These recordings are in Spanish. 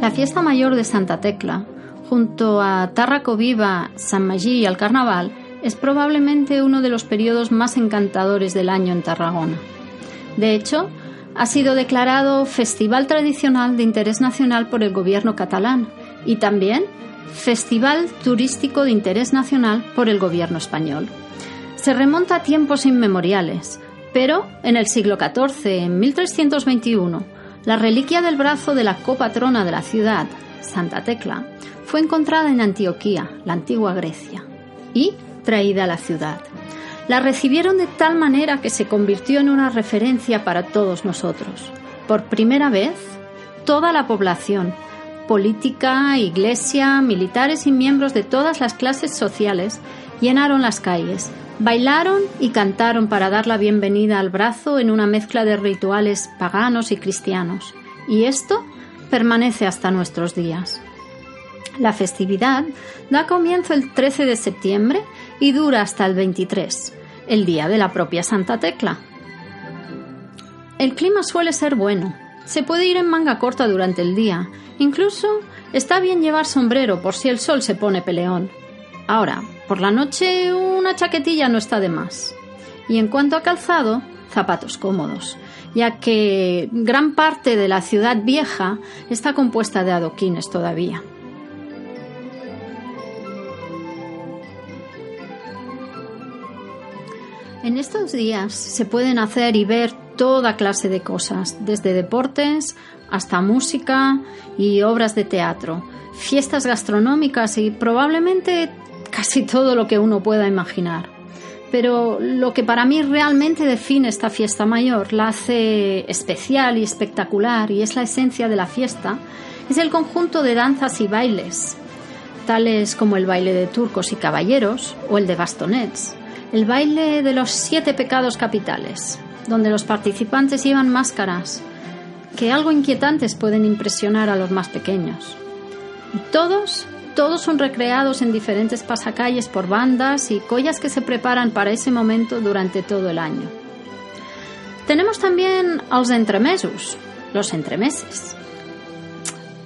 La fiesta mayor de Santa Tecla, junto a Tárraco Viva, San Magí y el Carnaval, es probablemente uno de los periodos más encantadores del año en Tarragona. De hecho, ha sido declarado Festival Tradicional de Interés Nacional por el Gobierno catalán y también Festival Turístico de Interés Nacional por el Gobierno español. Se remonta a tiempos inmemoriales, pero en el siglo XIV, en 1321, la reliquia del brazo de la copatrona de la ciudad, Santa Tecla, fue encontrada en Antioquía, la antigua Grecia, y traída a la ciudad. La recibieron de tal manera que se convirtió en una referencia para todos nosotros. Por primera vez, toda la población, política, iglesia, militares y miembros de todas las clases sociales, llenaron las calles, Bailaron y cantaron para dar la bienvenida al brazo en una mezcla de rituales paganos y cristianos, y esto permanece hasta nuestros días. La festividad da comienzo el 13 de septiembre y dura hasta el 23, el día de la propia Santa Tecla. El clima suele ser bueno, se puede ir en manga corta durante el día, incluso está bien llevar sombrero por si el sol se pone peleón. Ahora, por la noche una chaquetilla no está de más. Y en cuanto a calzado, zapatos cómodos, ya que gran parte de la ciudad vieja está compuesta de adoquines todavía. En estos días se pueden hacer y ver toda clase de cosas, desde deportes hasta música y obras de teatro, fiestas gastronómicas y probablemente casi todo lo que uno pueda imaginar. Pero lo que para mí realmente define esta fiesta mayor, la hace especial y espectacular y es la esencia de la fiesta, es el conjunto de danzas y bailes, tales como el baile de turcos y caballeros o el de bastonets, el baile de los siete pecados capitales, donde los participantes llevan máscaras que algo inquietantes pueden impresionar a los más pequeños. Y todos todos son recreados en diferentes pasacalles por bandas y collas que se preparan para ese momento durante todo el año. Tenemos también los entremesos, los entremeses.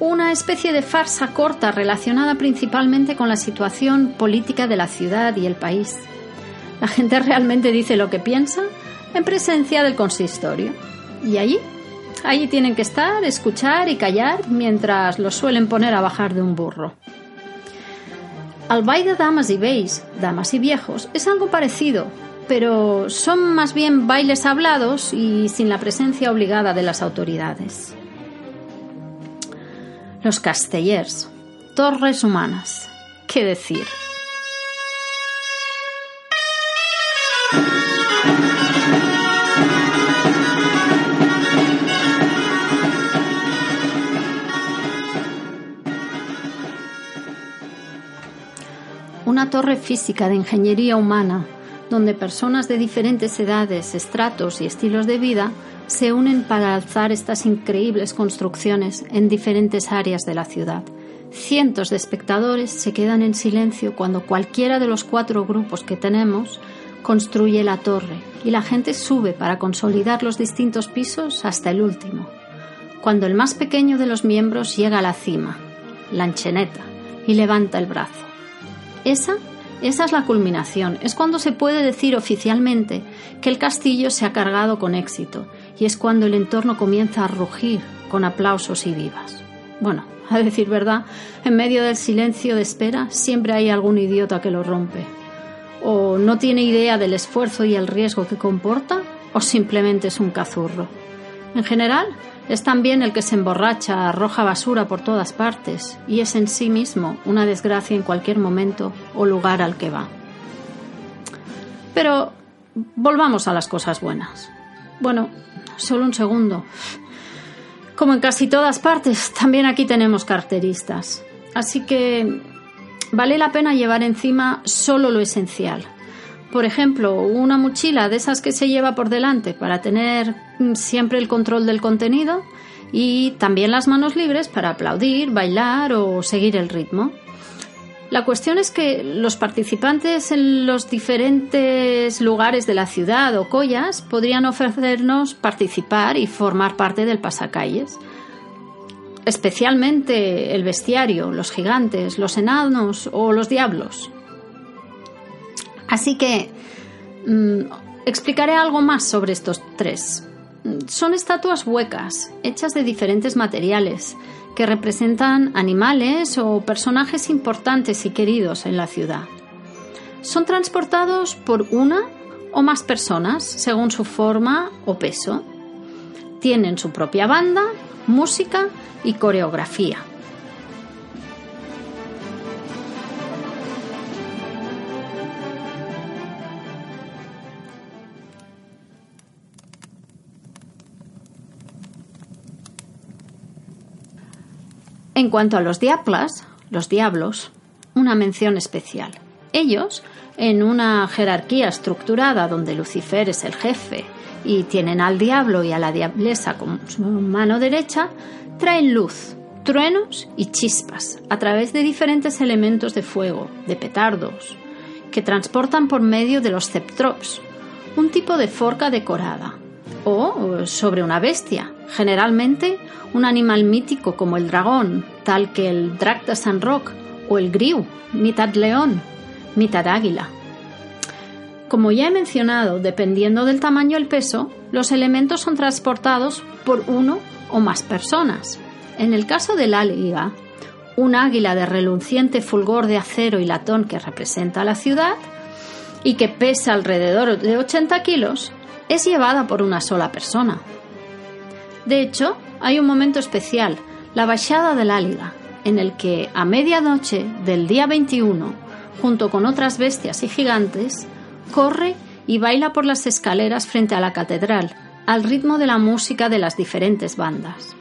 Una especie de farsa corta relacionada principalmente con la situación política de la ciudad y el país. La gente realmente dice lo que piensa en presencia del consistorio. Y allí, allí tienen que estar, escuchar y callar mientras los suelen poner a bajar de un burro. Al baile de damas y veis, damas y viejos, es algo parecido, pero son más bien bailes hablados y sin la presencia obligada de las autoridades. Los castellers, torres humanas, ¿qué decir? Una torre física de ingeniería humana, donde personas de diferentes edades, estratos y estilos de vida se unen para alzar estas increíbles construcciones en diferentes áreas de la ciudad. Cientos de espectadores se quedan en silencio cuando cualquiera de los cuatro grupos que tenemos construye la torre y la gente sube para consolidar los distintos pisos hasta el último. Cuando el más pequeño de los miembros llega a la cima, la encheneta, y levanta el brazo. Esa, esa es la culminación, es cuando se puede decir oficialmente que el castillo se ha cargado con éxito y es cuando el entorno comienza a rugir con aplausos y vivas. Bueno, A decir verdad, en medio del silencio de espera siempre hay algún idiota que lo rompe. O no tiene idea del esfuerzo y el riesgo que comporta, o simplemente es un cazurro. En general, es también el que se emborracha, arroja basura por todas partes y es en sí mismo una desgracia en cualquier momento o lugar al que va. Pero volvamos a las cosas buenas. Bueno, solo un segundo. Como en casi todas partes, también aquí tenemos carteristas. Así que vale la pena llevar encima solo lo esencial. Por ejemplo, una mochila de esas que se lleva por delante para tener siempre el control del contenido y también las manos libres para aplaudir, bailar o seguir el ritmo. La cuestión es que los participantes en los diferentes lugares de la ciudad o collas podrían ofrecernos participar y formar parte del pasacalles. Especialmente el bestiario, los gigantes, los enanos o los diablos. Así que mm, explicaré algo más sobre estos tres. Son estatuas huecas, hechas de diferentes materiales, que representan animales o personajes importantes y queridos en la ciudad. Son transportados por una o más personas según su forma o peso. Tienen su propia banda, música y coreografía. En cuanto a los diablas, los diablos, una mención especial. Ellos, en una jerarquía estructurada donde Lucifer es el jefe y tienen al diablo y a la diablesa como su mano derecha, traen luz, truenos y chispas a través de diferentes elementos de fuego, de petardos, que transportan por medio de los ceptrops, un tipo de forca decorada, o sobre una bestia, generalmente un animal mítico como el dragón, tal que el drac de San Roque o el griu, mitad león, mitad águila. Como ya he mencionado, dependiendo del tamaño y el peso, los elementos son transportados por uno o más personas. En el caso del águila, un águila de reluciente fulgor de acero y latón que representa la ciudad y que pesa alrededor de 80 kilos, es llevada por una sola persona. De hecho, hay un momento especial, la Bajada del Álida, en el que a medianoche del día 21, junto con otras bestias y gigantes, corre y baila por las escaleras frente a la catedral, al ritmo de la música de las diferentes bandas.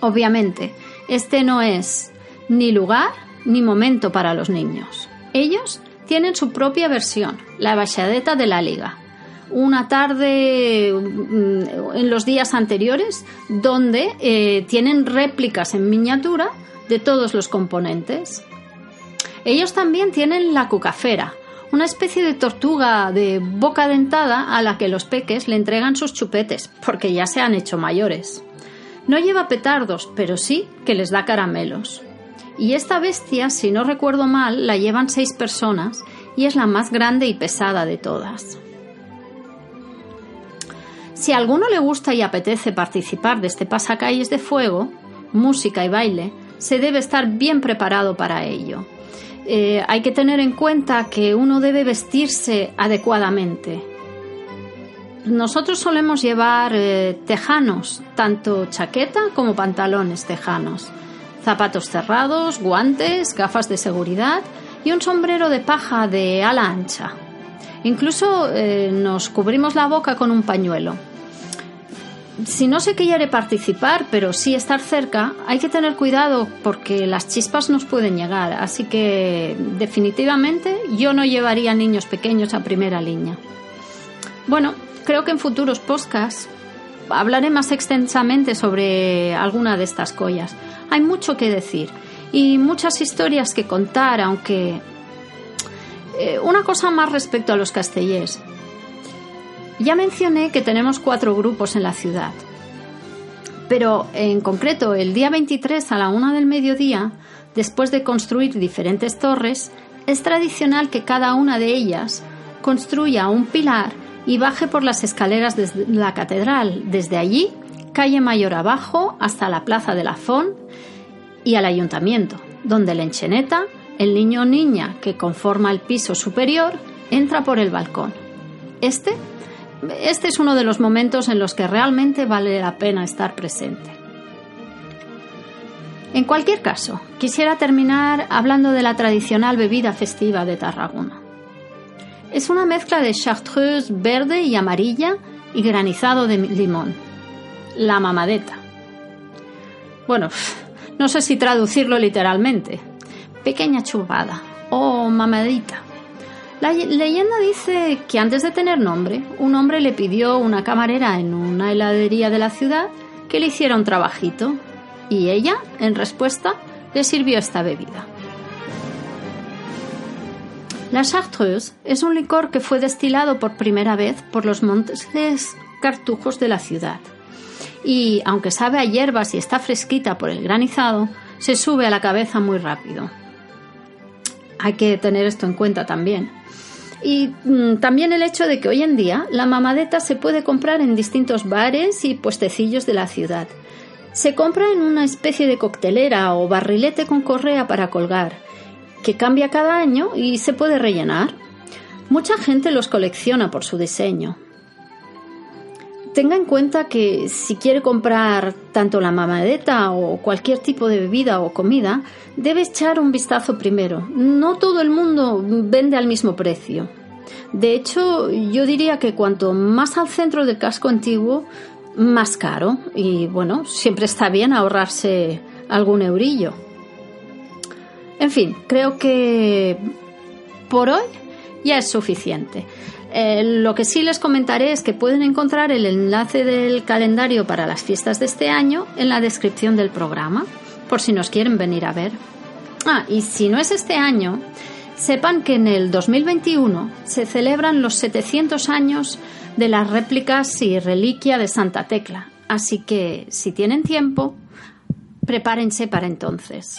Obviamente, este no es ni lugar ni momento para los niños. Ellos tienen su propia versión, la Bajadeta de la Liga, una tarde mm, en los días anteriores donde eh, tienen réplicas en miniatura de todos los componentes. Ellos también tienen la cucafera, una especie de tortuga de boca dentada a la que los peques le entregan sus chupetes, porque ya se han hecho mayores. No lleva petardos, pero sí que les da caramelos. Y esta bestia, si no recuerdo mal, la llevan seis personas y es la más grande y pesada de todas. Si a alguno le gusta y apetece participar de este pasacalles de fuego, música y baile, se debe estar bien preparado para ello. Eh, hay que tener en cuenta que uno debe vestirse adecuadamente. Nosotros solemos llevar eh, tejanos, tanto chaqueta como pantalones tejanos, zapatos cerrados, guantes, gafas de seguridad y un sombrero de paja de ala ancha. Incluso eh, nos cubrimos la boca con un pañuelo. Si no se quiere participar, pero sí estar cerca, hay que tener cuidado porque las chispas nos pueden llegar. Así que definitivamente yo no llevaría niños pequeños a primera línea. Bueno, creo que en futuros podcasts hablaré más extensamente sobre alguna de estas collas. Hay mucho que decir y muchas historias que contar, aunque eh, una cosa más respecto a los castellers. Ya mencioné que tenemos cuatro grupos en la ciudad, pero en concreto el día 23 a la una del mediodía, después de construir diferentes torres, es tradicional que cada una de ellas construya un pilar y baje por las escaleras de la catedral, desde allí, calle Mayor abajo, hasta la plaza de la Font, y al ayuntamiento, donde la encheneta, el niño o niña que conforma el piso superior, entra por el balcón. Este, este es uno de los momentos en los que realmente vale la pena estar presente. En cualquier caso, quisiera terminar hablando de la tradicional bebida festiva de Tarragona. Es una mezcla de chartreuse verde y amarilla y granizado de limón. La mamadeta. Bueno, no sé si traducirlo literalmente. Pequeña chubada o mamadita. La leyenda dice que antes de tener nombre, un hombre le pidió a una camarera en una heladería de la ciudad que le hiciera un trabajito y ella, en respuesta, le sirvió esta bebida. La Chartreuse es un licor que fue destilado por primera vez por los montes cartujos de la ciudad. Y aunque sabe a hierbas y está fresquita por el granizado, se sube a la cabeza muy rápido. Hay que tener esto en cuenta también. Y mm, también el hecho de que hoy en día la mamadeta se puede comprar en distintos bares y puestecillos de la ciudad. Se compra en una especie de coctelera o barrilete con correa para colgar que cambia cada año y se puede rellenar. Mucha gente los colecciona por su diseño. Tenga en cuenta que si quiere comprar tanto la mamadeta o cualquier tipo de bebida o comida, debe echar un vistazo primero. No todo el mundo vende al mismo precio. De hecho, yo diría que cuanto más al centro del casco antiguo, más caro. Y bueno, siempre está bien ahorrarse algún eurillo. En fin, creo que por hoy ya es suficiente. Eh, lo que sí les comentaré es que pueden encontrar el enlace del calendario para las fiestas de este año en la descripción del programa, por si nos quieren venir a ver. Ah, y si no es este año, sepan que en el 2021 se celebran los 700 años de las réplicas y reliquia de Santa Tecla, así que si tienen tiempo, prepárense para entonces.